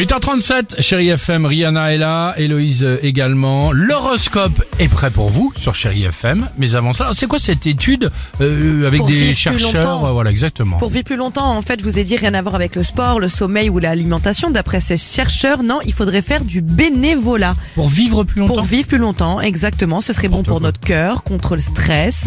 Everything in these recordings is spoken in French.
8h37, chérie FM, Rihanna est là, Héloïse euh, également. L'horoscope est prêt pour vous sur chérie FM. Mais avant ça, c'est quoi cette étude euh, avec Pour des chercheurs euh, Voilà, exactement. Pour vivre plus longtemps, en fait, je vous ai dit rien à voir avec le sport, le sommeil ou l'alimentation. D'après ces chercheurs, non, il faudrait faire du bénévolat Pour vivre plus longtemps pour vivre plus longtemps. Exactement, ce serait bon pour quoi. notre cœur, contre le stress.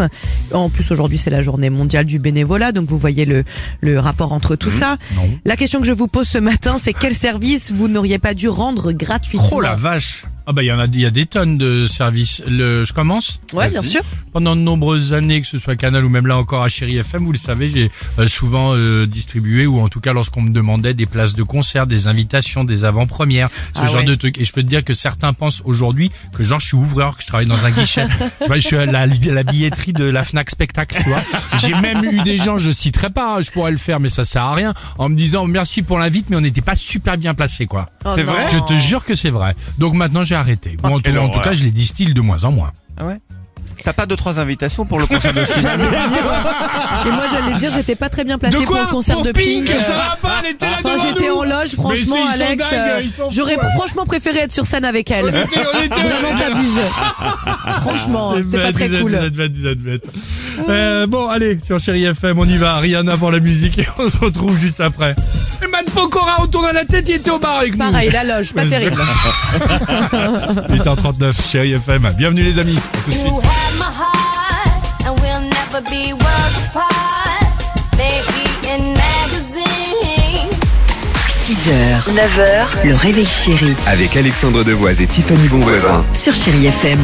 En plus, aujourd'hui, c'est la journée mondiale du bénévolat, donc vous voyez le, le rapport entre tout ça. Mmh. Non. La question que je vous pose ce matin, c'est quel service vous n'auriez pas dû rendre gratuitement Oh la vache Ah bah il y en a, il y a des tonnes de services. Le, je commence Ouais, bien sûr. Pendant de nombreuses années, que ce soit Canal ou même là encore à Chéri FM, vous le savez, j'ai euh, souvent euh, distribué ou en tout cas lorsqu'on me demandait des places de concert, des invitations, des avant-premières, ce Ah genre ouais. de trucs. Et je peux te dire que certains pensent aujourd'hui que genre je suis ouvreur, que je travaille dans un guichet. tu vois, je suis à la, la billetterie de la Fnac Spectacle, tu vois. J'ai même eu des gens, je citerai pas, hein, je pourrais le faire, mais ça sert à rien, en me disant merci pour l'invite, mais on n'était pas super bien placé, quoi. Oh C'est vrai Je te jure que c'est vrai. Donc maintenant j'ai arrêté. Ou en, tout, quelle en tout cas, je les distille de moins en moins. Ah ouais T'as pas deux trois invitations pour le concert de cinéma Et moi, j'allais dire, j'étais pas très bien placée pour le concert Pour de Pink. Ça va pas, elle était là Enfin, j'étais en loge, franchement, Alex. euh, J'aurais franchement préféré être sur scène avec elle. On était- on était- Vraiment, t'abuses. Franchement, t'es pas très cool. Euh, bon, allez, sur Chéri FM, on y va. Rihanna pour la musique et on se retrouve juste après. Et Man Pokora autour de la tête, il était au bar avec nous. Pareil, la loge, pas terrible. 8h39, Chéri FM. Bienvenue les amis. À tout de suite. 6h, 9h, le réveil chéri Avec Alexandre Devoise et Tiffany Bonvoisin. sur Chérie FM.